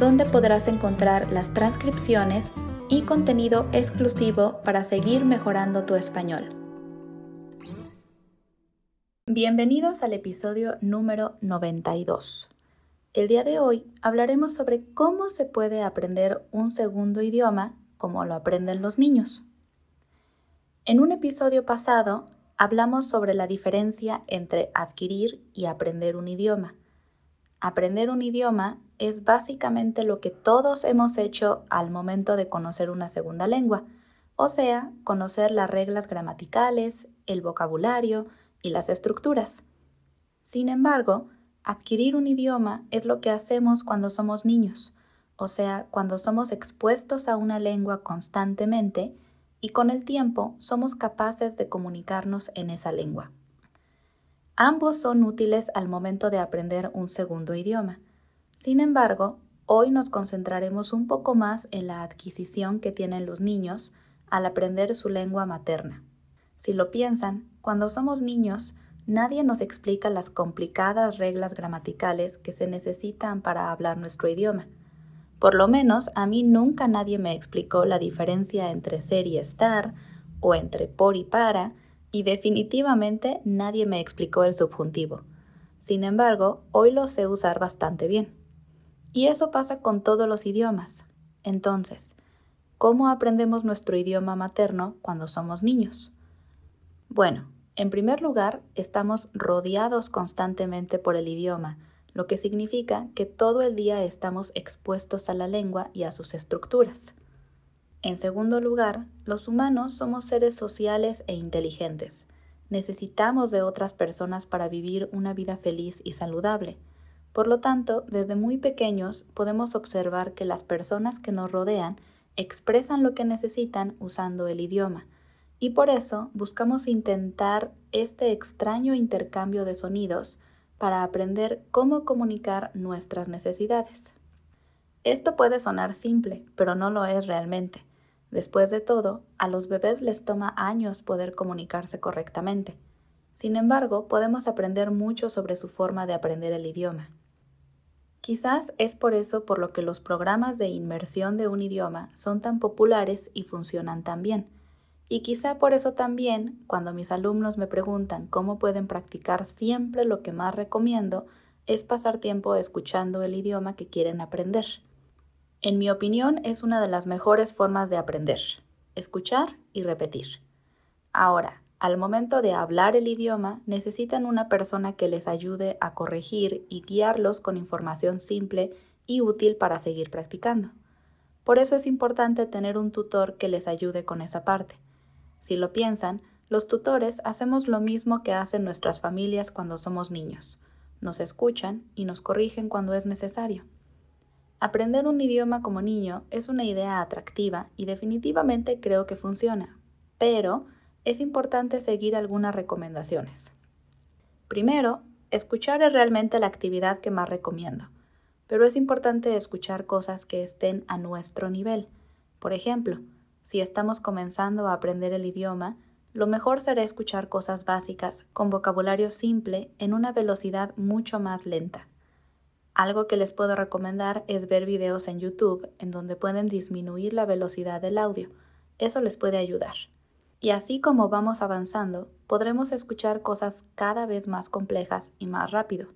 donde podrás encontrar las transcripciones y contenido exclusivo para seguir mejorando tu español. Bienvenidos al episodio número 92. El día de hoy hablaremos sobre cómo se puede aprender un segundo idioma como lo aprenden los niños. En un episodio pasado hablamos sobre la diferencia entre adquirir y aprender un idioma. Aprender un idioma es básicamente lo que todos hemos hecho al momento de conocer una segunda lengua, o sea, conocer las reglas gramaticales, el vocabulario y las estructuras. Sin embargo, adquirir un idioma es lo que hacemos cuando somos niños, o sea, cuando somos expuestos a una lengua constantemente y con el tiempo somos capaces de comunicarnos en esa lengua. Ambos son útiles al momento de aprender un segundo idioma. Sin embargo, hoy nos concentraremos un poco más en la adquisición que tienen los niños al aprender su lengua materna. Si lo piensan, cuando somos niños, nadie nos explica las complicadas reglas gramaticales que se necesitan para hablar nuestro idioma. Por lo menos a mí nunca nadie me explicó la diferencia entre ser y estar, o entre por y para, y definitivamente nadie me explicó el subjuntivo. Sin embargo, hoy lo sé usar bastante bien. Y eso pasa con todos los idiomas. Entonces, ¿cómo aprendemos nuestro idioma materno cuando somos niños? Bueno, en primer lugar, estamos rodeados constantemente por el idioma, lo que significa que todo el día estamos expuestos a la lengua y a sus estructuras. En segundo lugar, los humanos somos seres sociales e inteligentes. Necesitamos de otras personas para vivir una vida feliz y saludable. Por lo tanto, desde muy pequeños podemos observar que las personas que nos rodean expresan lo que necesitan usando el idioma, y por eso buscamos intentar este extraño intercambio de sonidos para aprender cómo comunicar nuestras necesidades. Esto puede sonar simple, pero no lo es realmente. Después de todo, a los bebés les toma años poder comunicarse correctamente. Sin embargo, podemos aprender mucho sobre su forma de aprender el idioma. Quizás es por eso por lo que los programas de inmersión de un idioma son tan populares y funcionan tan bien. Y quizá por eso también, cuando mis alumnos me preguntan cómo pueden practicar siempre lo que más recomiendo es pasar tiempo escuchando el idioma que quieren aprender. En mi opinión, es una de las mejores formas de aprender, escuchar y repetir. Ahora, al momento de hablar el idioma, necesitan una persona que les ayude a corregir y guiarlos con información simple y útil para seguir practicando. Por eso es importante tener un tutor que les ayude con esa parte. Si lo piensan, los tutores hacemos lo mismo que hacen nuestras familias cuando somos niños. Nos escuchan y nos corrigen cuando es necesario. Aprender un idioma como niño es una idea atractiva y definitivamente creo que funciona, pero es importante seguir algunas recomendaciones. Primero, escuchar es realmente la actividad que más recomiendo, pero es importante escuchar cosas que estén a nuestro nivel. Por ejemplo, si estamos comenzando a aprender el idioma, lo mejor será escuchar cosas básicas con vocabulario simple en una velocidad mucho más lenta. Algo que les puedo recomendar es ver videos en YouTube en donde pueden disminuir la velocidad del audio. Eso les puede ayudar. Y así como vamos avanzando, podremos escuchar cosas cada vez más complejas y más rápido.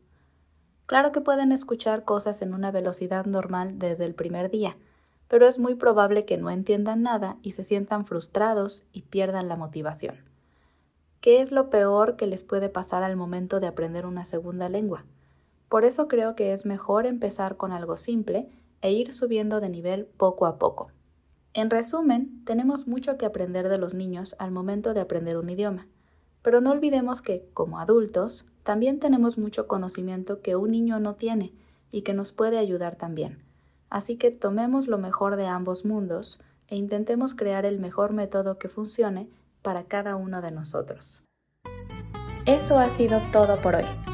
Claro que pueden escuchar cosas en una velocidad normal desde el primer día, pero es muy probable que no entiendan nada y se sientan frustrados y pierdan la motivación. ¿Qué es lo peor que les puede pasar al momento de aprender una segunda lengua? Por eso creo que es mejor empezar con algo simple e ir subiendo de nivel poco a poco. En resumen, tenemos mucho que aprender de los niños al momento de aprender un idioma, pero no olvidemos que, como adultos, también tenemos mucho conocimiento que un niño no tiene y que nos puede ayudar también. Así que tomemos lo mejor de ambos mundos e intentemos crear el mejor método que funcione para cada uno de nosotros. Eso ha sido todo por hoy.